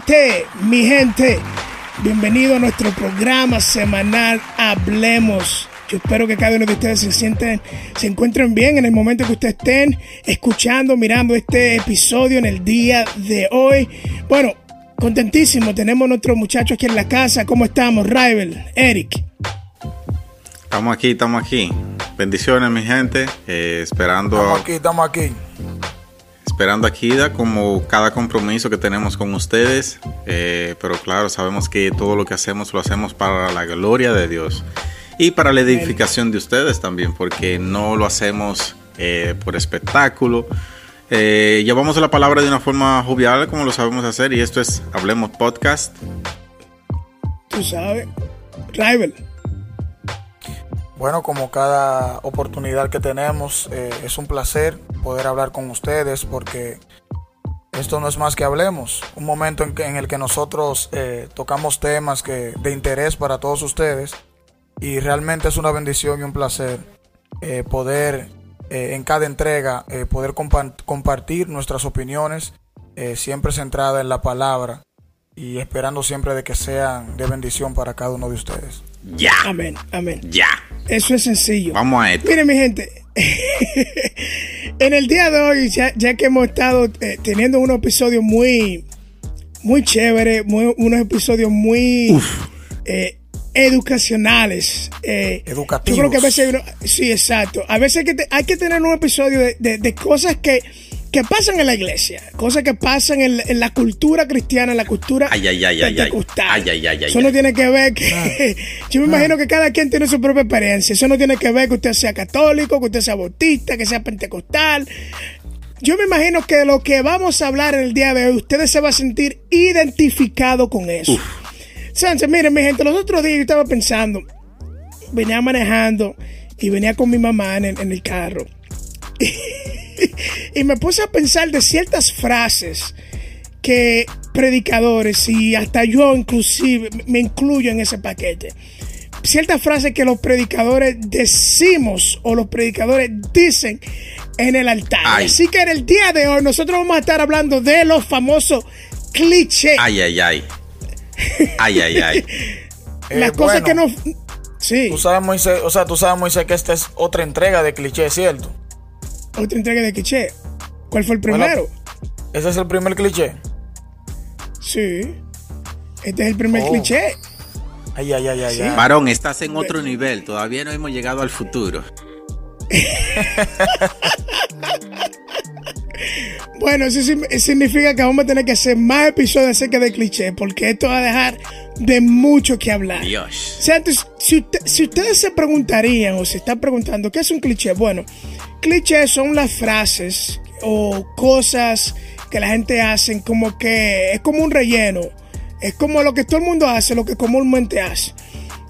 Gente, mi gente, bienvenido a nuestro programa semanal Hablemos. Yo espero que cada uno de ustedes se sienten, se encuentren bien en el momento que ustedes estén escuchando, mirando este episodio en el día de hoy. Bueno, contentísimo, tenemos a nuestro muchacho aquí en la casa. ¿Cómo estamos, Rival? Eric. Estamos aquí, estamos aquí. Bendiciones, mi gente. Eh, esperando. Estamos aquí, estamos aquí. Esperando aquí, da, como cada compromiso que tenemos con ustedes. Eh, pero claro, sabemos que todo lo que hacemos lo hacemos para la gloria de Dios y para la edificación de ustedes también, porque no lo hacemos eh, por espectáculo. Eh, llevamos la palabra de una forma jovial, como lo sabemos hacer, y esto es Hablemos Podcast. Tú sabes, Rival. Bueno, como cada oportunidad que tenemos, eh, es un placer poder hablar con ustedes porque esto no es más que hablemos. Un momento en, que, en el que nosotros eh, tocamos temas que, de interés para todos ustedes y realmente es una bendición y un placer eh, poder eh, en cada entrega poder compa compartir nuestras opiniones siempre centrada en la palabra y esperando siempre de que sean de bendición para cada uno de ustedes. Ya. Amén, amén. Ya. Eso es sencillo. Vamos a esto. Miren, mi gente, en el día de hoy, ya, ya que hemos estado eh, teniendo unos episodios muy, muy chéveres, muy, unos episodios muy eh, educacionales. Eh, Educativos. Yo creo que a veces, sí, exacto. A veces hay que, te- hay que tener un episodio de, de- de cosas que, que pasan en la iglesia, cosas que pasan en, en la cultura cristiana, en la cultura Ay, ay, ay, ay, ay. pentecostal. Ay, ay, ay, ay, Eso ay. no tiene que ver que... yo me imagino que cada quien tiene su propia experiencia. Eso no tiene que ver que usted sea católico, que usted sea bautista, que sea pentecostal. Yo me imagino que lo que vamos a hablar en el día de hoy, ustedes se van a sentir identificados con eso. Sánchez, miren, mi gente, los otros días yo estaba pensando, venía manejando y venía con mi mamá en el, en el carro. y me puse a pensar de ciertas frases que predicadores y hasta yo inclusive me incluyo en ese paquete. Ciertas frases que los predicadores decimos o los predicadores dicen en el altar. Ay. Así que en el día de hoy nosotros vamos a estar hablando de los famosos clichés. Ay, ay, ay. Ay, ay, ay. Eh, las cosas bueno, que no... Sí, Tú sabes, Moisés, o sea, tú sabes, Moisés, que esta es otra entrega de cliché, ¿cierto? Otra entrega de cliché. ¿Cuál fue el Bueno, primero? Ese es el primer cliché. Sí. Este es el primer Oh. cliché. Ay, ay, ay, ay, ay. Varón, estás en otro nivel. Todavía no hemos llegado al futuro. Bueno, eso significa que vamos a tener que hacer más episodios acerca de cliché, porque esto va a dejar de mucho que hablar. Dios. O sea, entonces, si, usted- si ustedes se preguntarían o se están preguntando qué es un cliché, bueno, clichés son las frases o cosas que la gente hace como que es como un relleno, es como lo que todo el mundo hace, lo que comúnmente hace.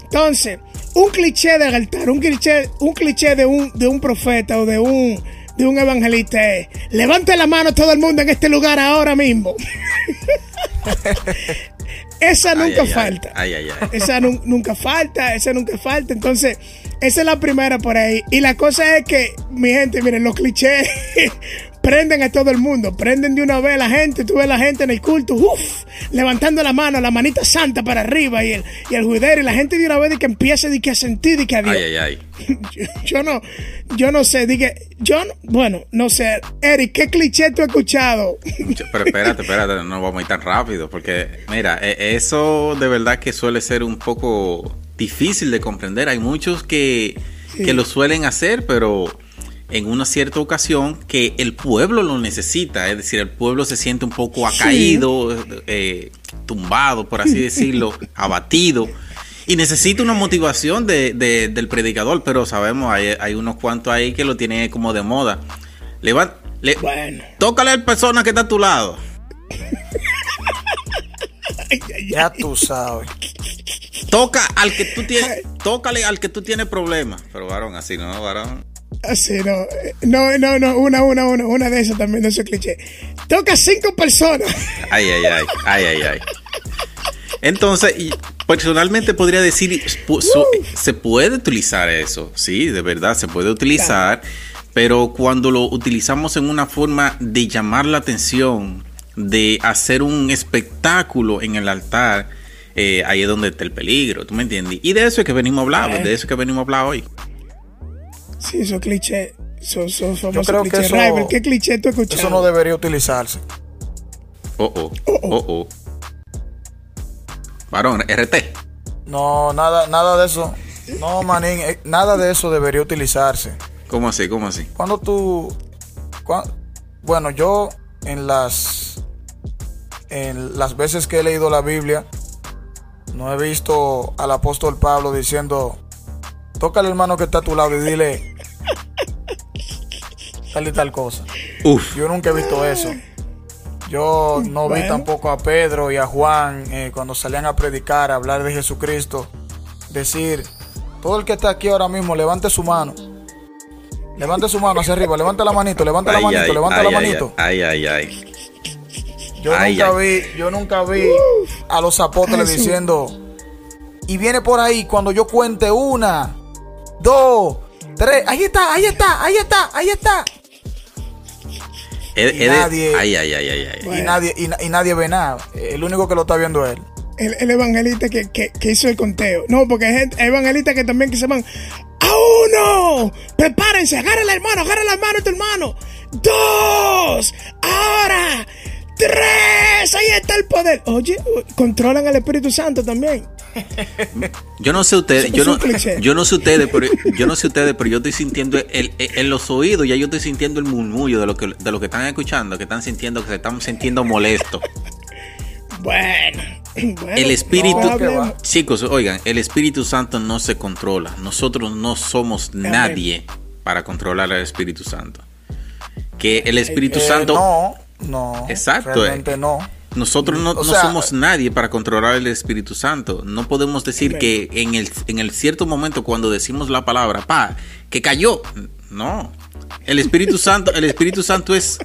Entonces, un cliché del altar, un cliché, un cliché de un, de un profeta o de un, de un evangelista es, levante la mano todo el mundo en este lugar ahora mismo. Esa nunca ay, falta. Ay, ay, ay. Esa nun- nunca falta, esa nunca falta. Entonces, esa es la primera por ahí. Y la cosa es que, mi gente, miren, los clichés prenden a todo el mundo. Prenden de una vez a la gente. Tú ves a la gente en el culto, uff, levantando la mano, la manita santa para arriba y el, y el juidero. Y la gente de una vez de que empieza de que a sentir de que a Dios. Ay, ay, ay. Yo, yo no, yo no sé, dije, yo, no- bueno, no sé. Eric, ¿qué cliché tú has escuchado? Pero espérate, espérate, no vamos a ir tan rápido, porque mira, e- eso de verdad que suele ser un poco difícil de comprender. Hay muchos que, que lo suelen hacer, pero en una cierta ocasión que el pueblo lo necesita, es decir, el pueblo se siente un poco acaído, eh, tumbado, por así decirlo, abatido. Y necesita una motivación de, de- del predicador, pero sabemos, hay, hay unos cuantos ahí que lo tienen como de moda. Le va, le, Bueno. tócale al persona que está a tu lado. Ya tú sabes. Toca al que tú tienes, tócale al que tú tienes problemas. Pero varón, así no, varón. Así no. No, no, no. Una, una, una. Una de esas también, de esos clichés. Toca cinco personas. Ay, ay, ay, ay, ay, ay. Entonces, y personalmente podría decir, se puede utilizar eso, sí, de verdad, se puede utilizar, pero cuando lo utilizamos en una forma de llamar la atención, de hacer un espectáculo en el altar, eh, ahí es donde está el peligro, ¿tú me entiendes? Y de eso es que venimos a hablar, de eso es que venimos a hablar hoy. Sí, esos clichés. Son, son famosos creo que clichés. eso- Rival, ¿qué cliché tú has escuchado? Eso no debería utilizarse. Oh, oh, oh, oh. Varón, RT. No, nada, nada de eso. No, manín, eh, nada de eso debería utilizarse. ¿Cómo así? ¿Cómo así? Cuando tú, bueno, yo en las, en las veces que he leído la Biblia, no he visto al apóstol Pablo diciendo, toca al hermano que está a tu lado y dile tal y tal cosa. Uf. Yo nunca he visto eso. Yo no vi tampoco a Pedro y a Juan eh, cuando salían a predicar, a hablar de Jesucristo, decir, todo el que está aquí ahora mismo, levante su mano. Levante su mano hacia arriba, levante la manito, levante la manito, ay, levante ay, la ay, manito. Ay, ay, ay. Yo ay, nunca ay. vi, yo nunca vi a los apóstoles Jesús. diciendo, y viene por ahí cuando yo cuente una, dos, tres, ahí está, ahí está, ahí está, ahí está. Y nadie- Ay, ay, ay, ay, ay. Y nadie, y, na- y nadie ve nada. El único que lo está viendo es él. el, el evangelista que, que, que hizo el conteo. No, porque hay, gente, hay evangelistas que también que se van. ¡A uno! Prepárense, agarra la hermano, agarra la mano de tu hermano. ¡Dos! ¡Ahora! ¡Tres! Ahí está el poder. Oye, controlan al Espíritu Santo también. Yo no sé ustedes, Es yo no, yo no sé ustedes, pero yo no sé ustedes, pero yo estoy sintiendo el, el- en los oídos, ya yo estoy sintiendo el murmullo de lo que de lo que están escuchando, que están sintiendo, que se están sintiendo molestos. Bueno. bueno, El espíritu, no chicos, oigan, el Espíritu Santo no se controla. Nosotros no somos nadie para controlar al Espíritu Santo. Que el Espíritu Eh, Santo No, no. Exacto, Realmente eh. no. Nosotros no, O no sea, somos nadie para controlar el Espíritu Santo. No podemos decir que en el, en el cierto momento cuando decimos la palabra, pa, que cayó. No. El Espíritu Santo, el Espíritu Santo es,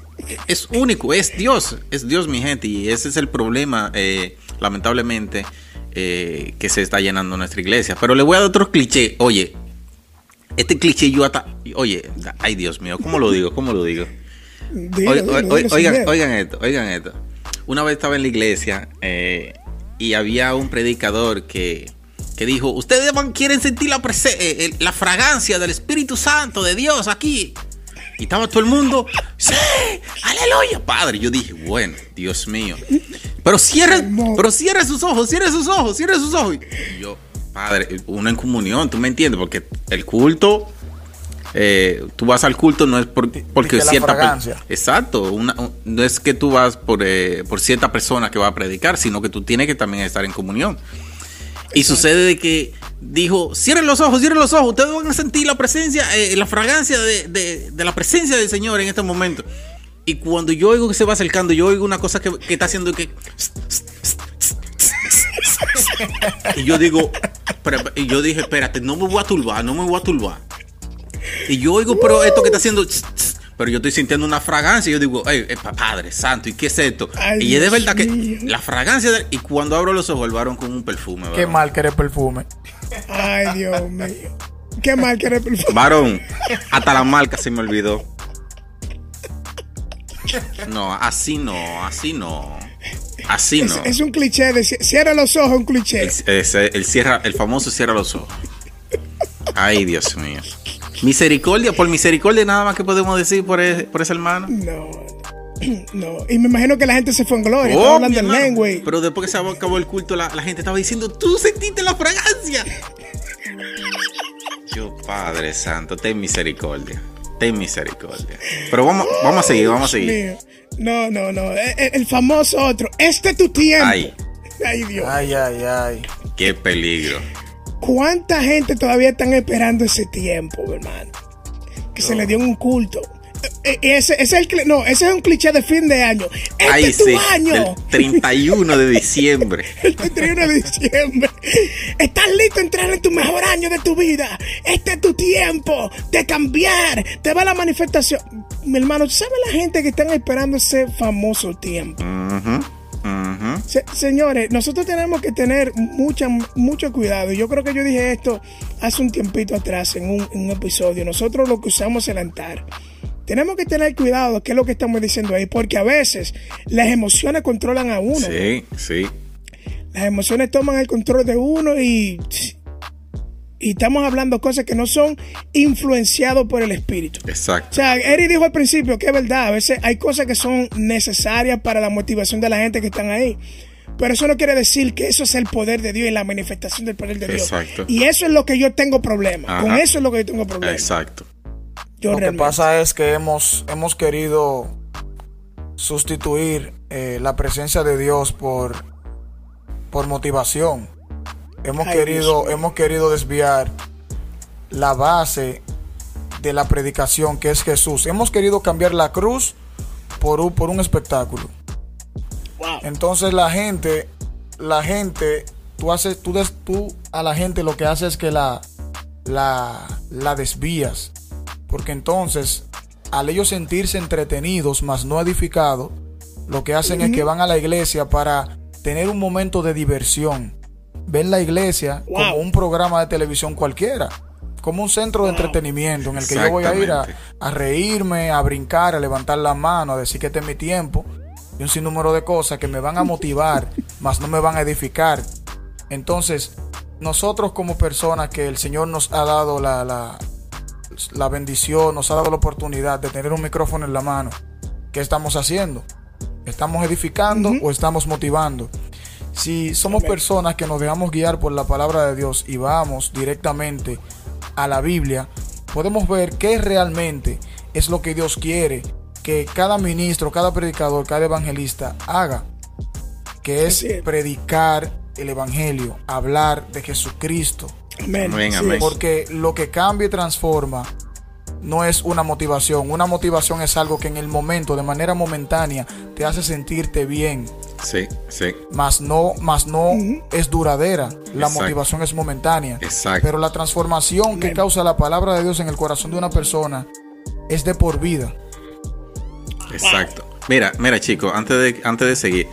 es único, es Dios, es Dios mi gente. Y ese es el problema, eh, lamentablemente, eh, que se está llenando nuestra iglesia. Pero le voy a dar otro cliché. Oye, este cliché yo hasta... Oye, ay Dios mío, ¿cómo lo digo? ¿Cómo lo digo? Dilo, Oigan, dilo, dilo oigan esto, oigan esto. Una vez estaba en la iglesia eh, y había un predicador que, que dijo, ustedes van- quieren sentir la, prese- eh, la fragancia del Espíritu Santo de Dios aquí. Y estaba todo el mundo, sí, aleluya, padre. Yo dije, bueno, Dios mío. Pero cierre, pero cierre sus ojos, cierre sus ojos, cierre sus ojos. Y yo, padre, uno en comunión, tú me entiendes, porque el culto, eh, tú vas al culto no es por- porque cierta. Exacto, una- un- no es que tú vas por, eh, por cierta persona que va a predicar, sino que tú tienes que también estar en comunión. Y sucede de que dijo, cierren los ojos, cierren los ojos, ustedes van a sentir la presencia, eh, la fragancia de, de- de la presencia del Señor en este momento. Y cuando yo oigo que se va acercando, yo oigo una cosa que, que está haciendo que... Y yo digo, pero- y yo dije, espérate, no me voy a turbar, no me voy a turbar. Y yo oigo, pero esto que está haciendo... Pero yo estoy sintiendo una fragancia y yo digo, ay, eh, pa- Padre Santo, ¿y qué es esto? Ay, y es de Dios verdad que mío. la fragancia... de- y cuando abro los ojos, el varón con un perfume. Qué varón. mal que eres perfume. Ay, Dios mío. Qué mal que eres Varón, hasta la marca se me olvidó. No, así no, así no. Así no. es un cliché de ci- cierra los ojos, un cliché. El, ese- el cierra, el famoso cierra los ojos. Ay, Dios mío. Misericordia, por misericordia nada más que podemos decir por ese, por ese hermano. No, no. Y me imagino que la gente se fue en gloria. Oh, hablando en lengua. Pero después que se acabó el culto, la, la gente estaba diciendo, tú sentiste la fragancia. Yo, Padre Santo, ten misericordia. Ten misericordia. Pero vamos, vamos a seguir, vamos a seguir. Mío. No, no, no. El, el famoso otro. Este es tu tiempo. Ay. Ay, Dios. Ay, ay, ay. Qué peligro. ¿Cuánta gente todavía están esperando ese tiempo, hermano? Que se le dio un culto. Eh, eh, Ese, ese es el, no, ese es un cliché de fin de año. Este Ay, es tu sí, año. del 31 de diciembre. El 31 de diciembre. Estás listo a entrar en tu mejor año de tu vida. Este es tu tiempo de cambiar. Te va la manifestación. Mi hermano, ¿sabe la gente que están esperando ese famoso tiempo? Ujú. Se- señores, nosotros tenemos que tener mucha, mucho cuidado. Yo creo que yo dije esto hace un tiempito atrás en un, en un episodio. Nosotros lo que usamos es el altar. Tenemos que tener cuidado, qué es lo que estamos diciendo ahí, porque a veces las emociones controlan a uno. Sí, sí. Las emociones toman el control de uno y, y estamos hablando cosas que no son influenciados por el espíritu. O Exacto. sea, Eri dijo al principio que es verdad, a veces hay cosas que son necesarias para la motivación de la gente que están ahí. Pero eso no quiere decir que eso es el poder de Dios y la manifestación del poder de Dios. Exacto. Y eso es lo que yo tengo problema. Ajá. Con eso es lo que yo tengo problema. Exacto. Yo Lo que pasa es que hemos, hemos querido sustituir eh, la presencia de Dios por, por motivación. Hemos Ay, querido, Dios hemos querido desviar la base de la predicación que es Jesús. Hemos querido cambiar la cruz por un, por un espectáculo. Wow. Entonces la gente, la gente, tú haces, tú, des- tú a la gente lo que haces es que la, la, la desvías. Porque entonces, al ellos sentirse entretenidos, mas no edificados, lo que hacen es que van a la iglesia para tener un momento de diversión. Ven la iglesia Wow. como un programa de televisión cualquiera, como un centro de entretenimiento en el que yo voy a ir a, reírme, a brincar, a levantar la mano, a decir que este es mi tiempo y un sinnúmero de cosas que me van a motivar, mas no me van a edificar. Entonces, nosotros como personas que el Señor nos ha dado la, la, la bendición, nos ha dado la oportunidad de tener un micrófono en la mano, ¿qué estamos haciendo? ¿Estamos edificando o estamos motivando? Si somos personas que nos dejamos guiar por la palabra de Dios y vamos directamente a la Biblia, podemos ver qué realmente es lo que Dios quiere que cada ministro, cada predicador, cada evangelista haga, que es predicar el evangelio, hablar de Jesucristo, Amén. Amén, Sí, amén. porque lo que cambia y transforma no es una motivación. Una motivación es algo que en el momento, de manera momentánea, te hace sentirte bien. Sí, sí. Más no, más no es duradera. La Exacto. motivación es momentánea. Exacto. Pero la transformación que causa la palabra de Dios en el corazón de una persona es de por vida. Exacto. Mira, mira, chicos, antes de, antes de seguir,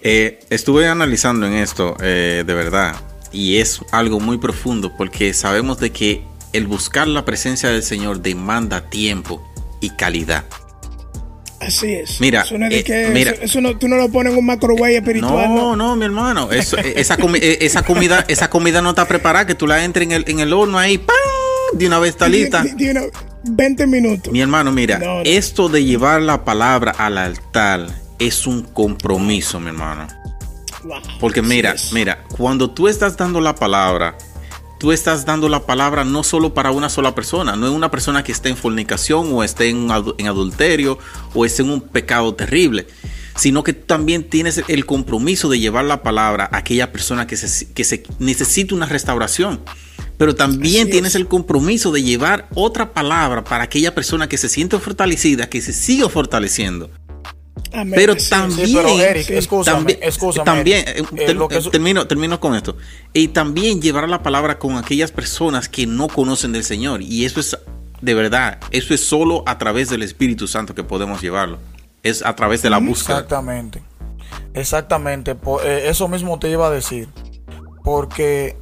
eh, estuve analizando en esto eh, de verdad y es algo muy profundo porque sabemos de que el buscar la presencia del Señor demanda tiempo y calidad. Así es. Mira, Eso, no es de eh, que- mira. eso- eso no, tú no lo pones en un microwave espiritual. No, no, mi hermano, eso, eh, esa, comi- eh, esa comida, esa comida no está preparada, que tú la entres en el, en el horno ahí, ¡pam! de una vez está lista. Di- di- di una- 20 minutos. Mi hermano, mira, No, no. esto de llevar la palabra al altar es un compromiso, mi hermano. Wow. Porque mira, es. mira, cuando tú estás dando la palabra, tú estás dando la palabra no solo para una sola persona, no es una persona que esté en fornicación o esté en, en adulterio o esté en un pecado terrible, sino que también tienes el compromiso de llevar la palabra a aquella persona que se, que se necesita una restauración. Pero también tienes es. el compromiso de llevar otra palabra para aquella persona que se siente fortalecida, que se siga fortaleciendo. Amén, Pero también, Sí, pero Eric, también, escúchame, también, Eric. eh, ter- que termino, termino con esto. Y también llevar la palabra con aquellas personas que no conocen del Señor. Y eso es, de verdad, eso es solo a través del Espíritu Santo que podemos llevarlo. Es a través de la búsqueda. Exactamente. Exactamente. Eh, eso mismo te iba a decir. Porque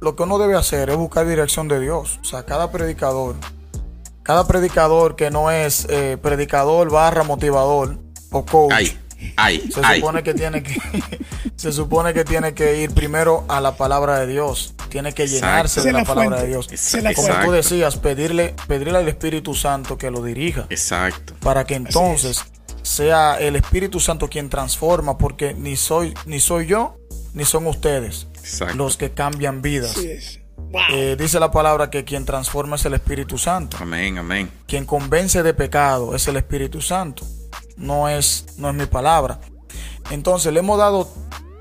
lo que uno debe hacer es buscar dirección de Dios. O sea, cada predicador, cada predicador que no es eh, predicador barra motivador o coach, Ay, ay, se ay. supone que tiene que se supone que tiene que ir primero a la palabra de Dios. Tiene que Exacto. llenarse de la, la palabra fuente. de Dios. La Como tú decías, pedirle, pedirle al Espíritu Santo que lo dirija Exacto. para que entonces sea el Espíritu Santo quien transforma, porque ni soy, ni soy yo, ni son ustedes Exacto. los que cambian vidas. Wow. Eh, dice la palabra que quien transforma es el Espíritu Santo. Amén, amén. Quien convence de pecado es el Espíritu Santo. No es, no es mi palabra. Entonces le hemos dado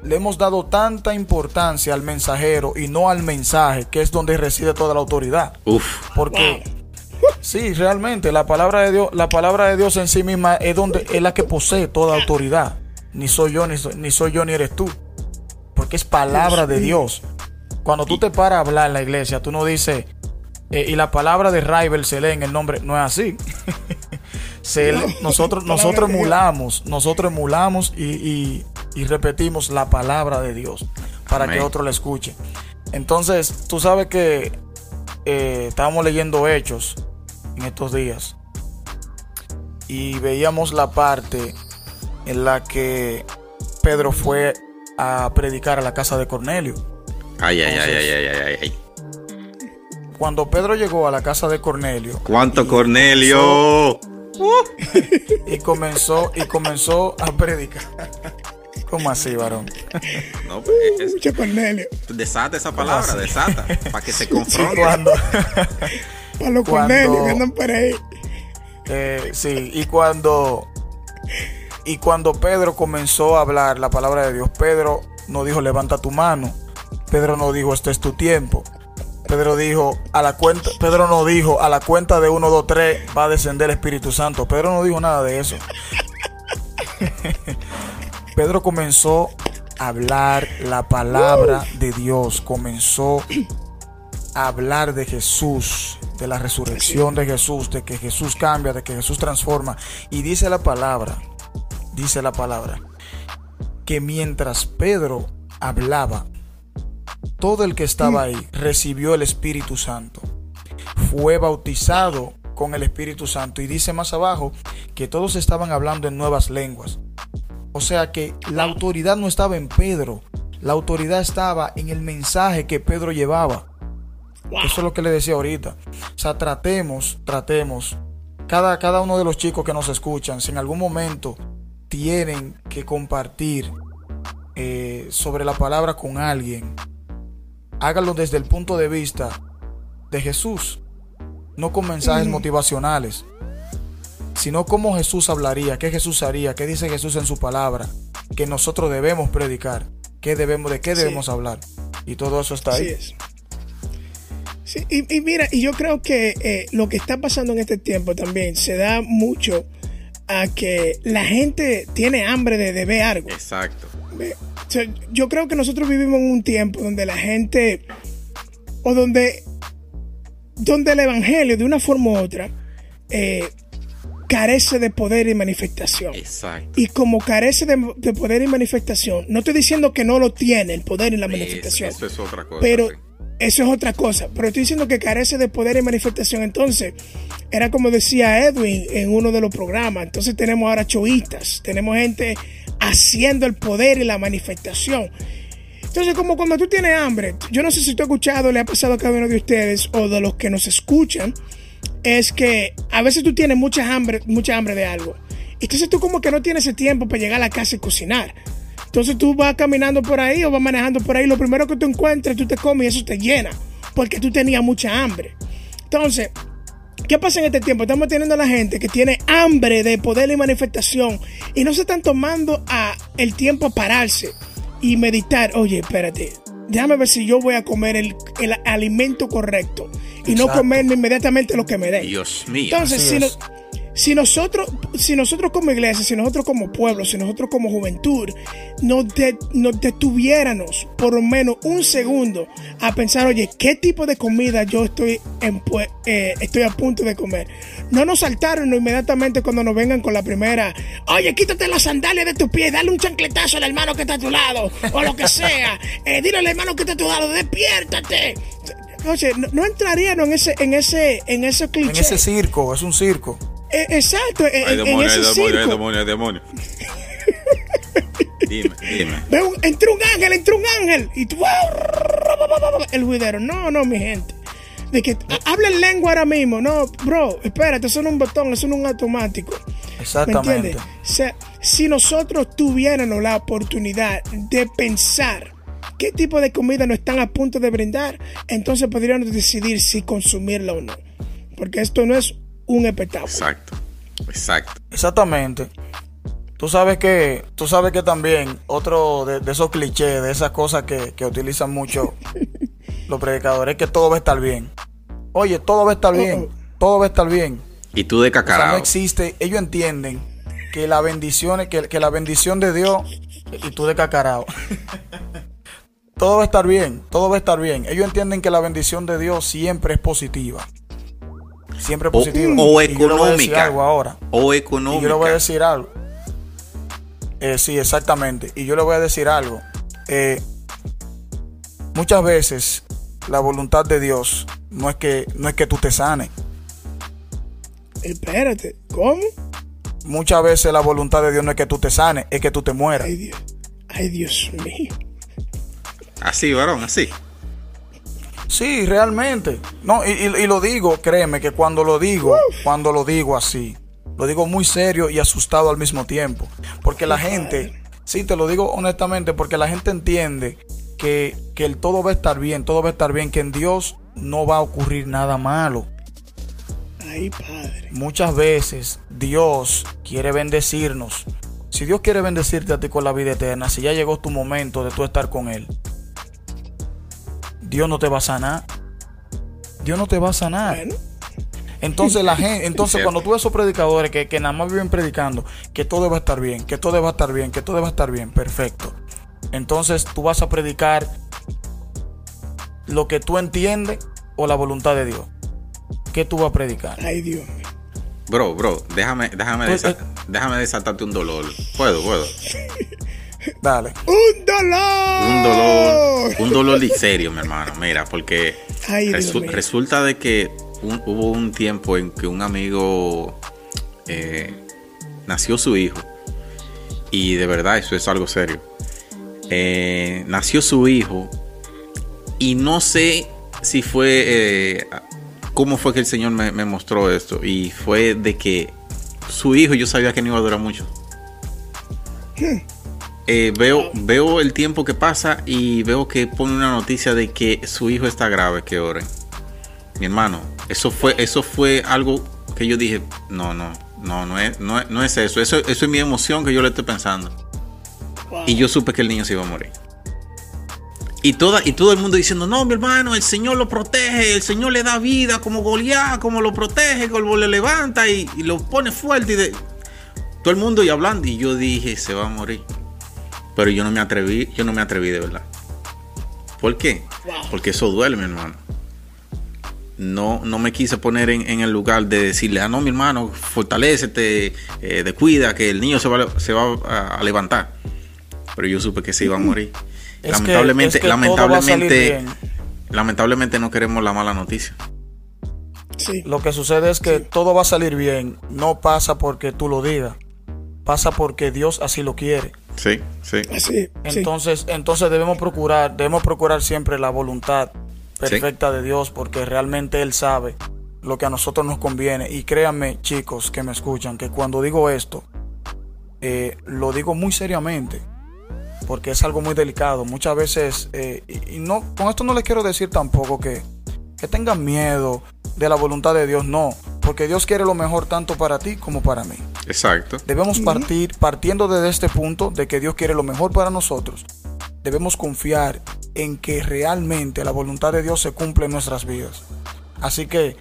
le hemos dado tanta importancia al mensajero y no al mensaje, que es donde reside toda la autoridad. Uf. Porque sí, realmente la palabra de Dios, la palabra de Dios en sí misma es donde es la que posee toda autoridad. Ni soy yo ni soy, ni soy yo ni eres tú. Porque es palabra de Dios. Cuando tú te paras a hablar en la iglesia, tú no dices eh, y la palabra de Rival se lee en el nombre, no es así. se, nosotros nosotros emulamos, nosotros emulamos y, y, y, repetimos la palabra de Dios para Amén. que otro la escuche. Entonces, tú sabes que eh, estábamos leyendo hechos en estos días y veíamos la parte en la que Pedro fue a predicar a la casa de Cornelio. Ay, ay, Entonces, ay, ay, ay, ay, ay. Cuando Pedro llegó a la casa de Cornelio. ¿Cuánto Cornelio? Comenzó, y comenzó y comenzó a predicar. ¿Cómo así, varón? No, pues, es, Mucho Cornelio. desata esa palabra, desata, para que se confronte. Cuando, Para los Cuando- Cornelios que andan por ahí. eh, sí, y cuando y cuando Pedro comenzó a hablar la palabra de Dios, Pedro no dijo levanta tu mano. Pedro no dijo este es tu tiempo. Pedro dijo a la cuenta, Pedro no dijo a la cuenta de 1, 2, 3 va a descender el Espíritu Santo. Pedro no dijo nada de eso. Pedro comenzó a hablar la palabra de Dios, comenzó a hablar de Jesús, de la resurrección de Jesús, de que Jesús cambia, de que Jesús transforma. Y dice la palabra, dice la palabra, que mientras Pedro hablaba, todo el que estaba ahí recibió el Espíritu Santo. Fue bautizado con el Espíritu Santo. Y dice más abajo que todos estaban hablando en nuevas lenguas. O sea que la autoridad no estaba en Pedro. La autoridad estaba en el mensaje que Pedro llevaba. Eso es lo que le decía ahorita. O sea, tratemos, tratemos. Cada, cada uno de los chicos que nos escuchan, si en algún momento tienen que compartir eh, sobre la palabra con alguien, háganlo desde el punto de vista de Jesús, no con mensajes motivacionales, sino cómo Jesús hablaría, qué Jesús haría, qué dice Jesús en su palabra, que nosotros debemos predicar, qué debemos, de qué Sí. debemos hablar. Y todo eso está Así ahí. es. Sí, y, y mira, y yo creo que eh, lo que está pasando en este tiempo también se da mucho a que la gente tiene hambre de, de ver algo. Exacto. Ve, sea, yo creo que nosotros vivimos en un tiempo donde la gente, o donde, donde el evangelio de una forma u otra eh, carece de poder y manifestación. Exacto. Y como carece de, de poder y manifestación, no estoy diciendo que no lo tiene el poder y la manifestación. Eso, eso es otra cosa. Pero sí. eso es otra cosa. Pero estoy diciendo que carece de poder y manifestación. Entonces, era como decía Edwin en uno de los programas. Entonces tenemos ahora choitas. Tenemos gente haciendo el poder y la manifestación. Entonces, como cuando tú tienes hambre, yo no sé si tú has escuchado, le ha pasado a cada uno de ustedes o de los que nos escuchan, es que a veces tú tienes mucha hambre, mucha hambre de algo. Entonces tú como que no tienes ese tiempo para llegar a la casa y cocinar. Entonces tú vas caminando por ahí o vas manejando por ahí, lo primero que tú encuentres, tú te comes y eso te llena, porque tú tenías mucha hambre. Entonces, ¿qué pasa en este tiempo? Estamos teniendo a la gente que tiene hambre de poder y manifestación y no se están tomando a el tiempo a pararse y meditar. Oye, espérate, déjame ver si yo voy a comer el, el alimento correcto y no comerme inmediatamente lo que me dé. Dios mío. Entonces, si, no- si nosotros, si nosotros como iglesia, si nosotros como pueblo, si nosotros como juventud, nos, de- nos detuviéramos por lo menos un segundo a pensar, oye, ¿qué tipo de comida yo estoy, en, eh, estoy a punto de comer? No nos saltaron inmediatamente cuando nos vengan con la primera, oye, quítate las sandalias de tu pie, dale un chancletazo al hermano que está a tu lado, o lo que sea, eh, dile al hermano que está a tu lado, despiértate. Oye, no, no entraríamos en ese, en ese, en ese En cliché. ese circo, es un circo. Eh, Exacto, en, Hay en demonio, hay ese demonio, hay circo. demonio, hay demonio. dime, dime. Ve un- entró un ángel, entró un ángel. Y tú, el juidero. No, no, mi gente. De que ha- habla en lengua ahora mismo. No, bro, espérate, eso no es un botón, eso no es un automático. ¿Me Exactamente. entiendes? O sea, si nosotros tuviéramos la oportunidad de pensar qué tipo de comida nos están a punto de brindar, entonces podríamos decidir si consumirla o no. Porque esto no es un espectáculo. Exacto. Exacto. Exactamente. Tú sabes que, tú sabes que también otro de, esos clichés, de esas cosas que, que utilizan mucho los predicadores, es que todo va a estar bien. Oye, todo va a estar bien, todo va a estar bien. Y tú de cacarao. no existe, ellos entienden que la bendición, que, que la bendición de Dios y tú de cacarao. todo va a estar bien, todo va a estar bien. Ellos entienden que la bendición de Dios siempre es positiva. Siempre es positiva. O, económica. algo ahora. O económica. Y yo le voy a decir algo. Eh, sí, exactamente. Y yo le voy a decir algo. Eh, muchas veces la voluntad de Dios no es que, no es que tú te sanes. Espérate, ¿cómo? Muchas veces la voluntad de Dios no es que tú te sanes, es que tú te mueras. Ay Dios, Ay, Dios mío. Así, varón, así. Sí, realmente. No, y, lo digo, créeme que cuando lo digo, cuando lo digo así, lo digo muy serio y asustado al mismo tiempo. Porque la gente, sí, te lo digo honestamente, porque la gente entiende que, que el todo va a estar bien, todo va a estar bien, que en Dios no va a ocurrir nada malo. Ay, Padre. Muchas veces Dios quiere bendecirnos. Si Dios quiere bendecirte a ti con la vida eterna, si ya llegó tu momento de tú estar con Él, Dios no te va a sanar. Dios no te va a sanar. Entonces la gente, entonces cuando tú ves esos predicadores que, que nada más viven predicando, que todo va a estar bien, que todo va a estar bien, que todo va a estar bien, perfecto. Entonces tú vas a predicar lo que tú entiendes o la voluntad de Dios. ¿Qué tú vas a predicar? Ay, Dios Bro, bro, déjame, déjame, pues, eh, déjame desatarte un dolor. Puedo, puedo. Dale. Un dolor. Un dolor. Un dolor y serio, mi hermano. Mira, porque resulta de que hubo un tiempo en que un amigo eh, nació su hijo. Y de verdad, eso es algo serio. Eh, nació su hijo y no sé si fue, eh, cómo fue que el Señor me, mostró esto. Y fue de que su hijo yo sabía que no iba a durar mucho. Eh, veo, veo el tiempo que pasa y veo que pone una noticia de que su hijo está grave, que oren. Mi hermano, eso fue, eso fue algo que yo dije, no, no, no, no es, no, no es eso. eso. Eso es mi emoción que yo le estoy pensando. Y yo supe que el niño se iba a morir. Y, toda, y todo el mundo diciendo, no, mi hermano, el Señor lo protege, el Señor le da vida como Goliat, como lo protege, como le levanta y, lo pone fuerte. Y de... Todo el mundo y hablando. Y yo dije, se va a morir. Pero yo no me atreví, yo no me atreví de verdad. ¿Por qué? Porque eso duele, mi hermano. No, no me quise poner en, el lugar de decirle, ah, no, mi hermano, fortalecete, eh, descuida, que el niño se va, se va a levantar. Pero yo supe que se iba a morir lamentablemente, lamentablemente, lamentablemente no queremos la mala noticia. Sí. Lo que sucede es que todo va a salir bien. No pasa porque tú lo digas. Pasa porque Dios así lo quiere. Sí, sí. entonces, entonces debemos procurar, debemos procurar siempre la voluntad perfecta de Dios porque realmente Él sabe lo que a nosotros nos conviene. Y créanme, chicos que me escuchan, que cuando digo esto, eh, lo digo muy seriamente porque es algo muy delicado. Muchas veces, eh, y, no, con esto no les quiero decir tampoco que, que tengan miedo de la voluntad de Dios, no, porque Dios quiere lo mejor tanto para ti como para mí. Exacto. Debemos partir, partiendo desde este punto de que Dios quiere lo mejor para nosotros, debemos confiar en que realmente la voluntad de Dios se cumple en nuestras vidas. Así que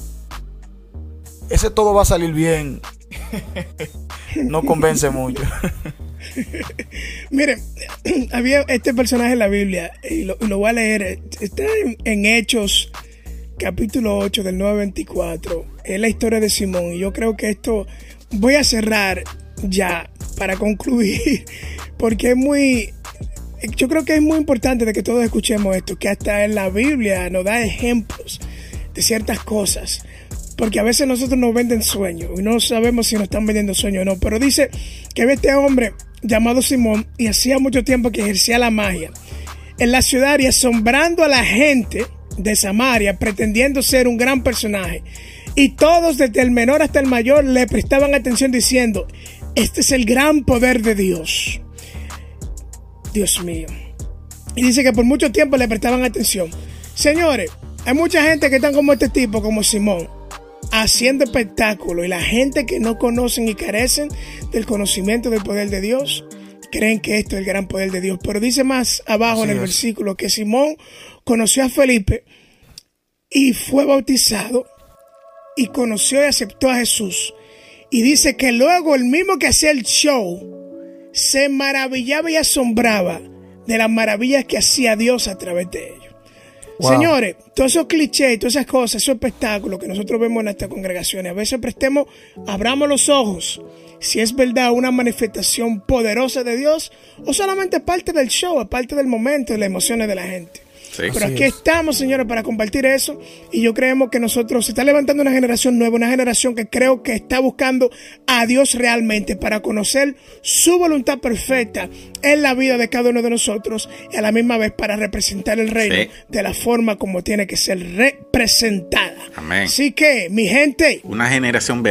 ese todo va a salir bien. no convence mucho. Miren, había este personaje en la Biblia y lo, voy a leer. Está en, Hechos, capítulo 8 del 924. Es la historia de Simón. Y yo creo que esto voy a cerrar ya para concluir, porque es muy. Yo creo que es muy importante de que todos escuchemos esto, que hasta en la Biblia nos da ejemplos de ciertas cosas porque a veces nosotros nos venden sueños y no sabemos si nos están vendiendo sueños o no. Pero dice que ve este hombre llamado Simón y hacía mucho tiempo que ejercía la magia en la ciudad y asombrando a la gente de Samaria, pretendiendo ser un gran personaje. Y todos, desde el menor hasta el mayor, le prestaban atención diciendo, este es el gran poder de Dios. Dios mío. Y dice que por mucho tiempo le prestaban atención. Señores, hay mucha gente que están como este tipo, como Simón haciendo espectáculo y la gente que no conocen y carecen del conocimiento del poder de Dios, creen que esto es el gran poder de Dios. Pero dice más abajo en el versículo que Simón conoció a Felipe y fue bautizado y conoció y aceptó a Jesús. Y dice que luego el mismo que hacía el show se maravillaba y asombraba de las maravillas que hacía Dios a través de ellos. Señores, todos esos clichés, todas esas cosas, esos espectáculos que nosotros vemos en estas congregaciones, a veces prestemos, abramos los ojos si es verdad una manifestación poderosa de Dios o solamente parte del show, parte del momento, de las emociones de la gente. Pero aquí estamos, señores, para compartir eso. Y yo creemos que nosotros se está levantando una generación nueva, una generación que creo que está buscando a Dios realmente para conocer su voluntad perfecta en la vida de cada uno de nosotros y a la misma vez para representar el reino de la forma como tiene que ser representada. Amén. Así que, mi gente. Una generación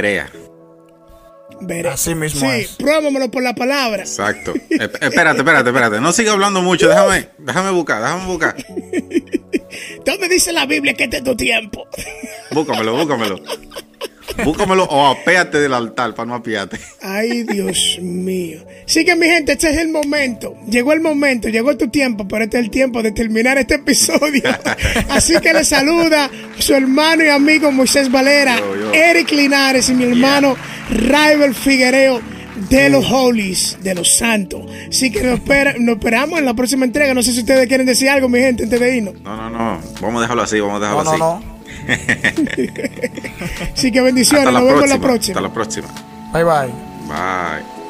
Así mismo sí, pruébamelo por la palabra. Exacto. espérate, espérate, espérate. No siga hablando mucho. Déjame, déjame buscar, déjame buscar. ¿Dónde dice la Biblia que este es tu tiempo? Búscamelo, búscamelo. Búscamelo o apéate del altar para no apiate. Ay, Dios mío. Sí que mi gente, este es el momento. Llegó el momento, llegó tu tiempo, pero este es el tiempo de terminar este episodio. Así que le saluda su hermano y amigo Moisés Valera, Eric Linares y mi hermano yeah. Figuereo de los Holies, de los Santos. Así que nos, esperamos en la próxima entrega. No sé si ustedes quieren decir algo, mi gente, antes de irnos. No, no, no. Vamos a dejarlo así, vamos a dejarlo así. No, no. Así que bendiciones, hasta nos la vemos próxima, la próxima. Hasta la próxima. Bye bye. Bye.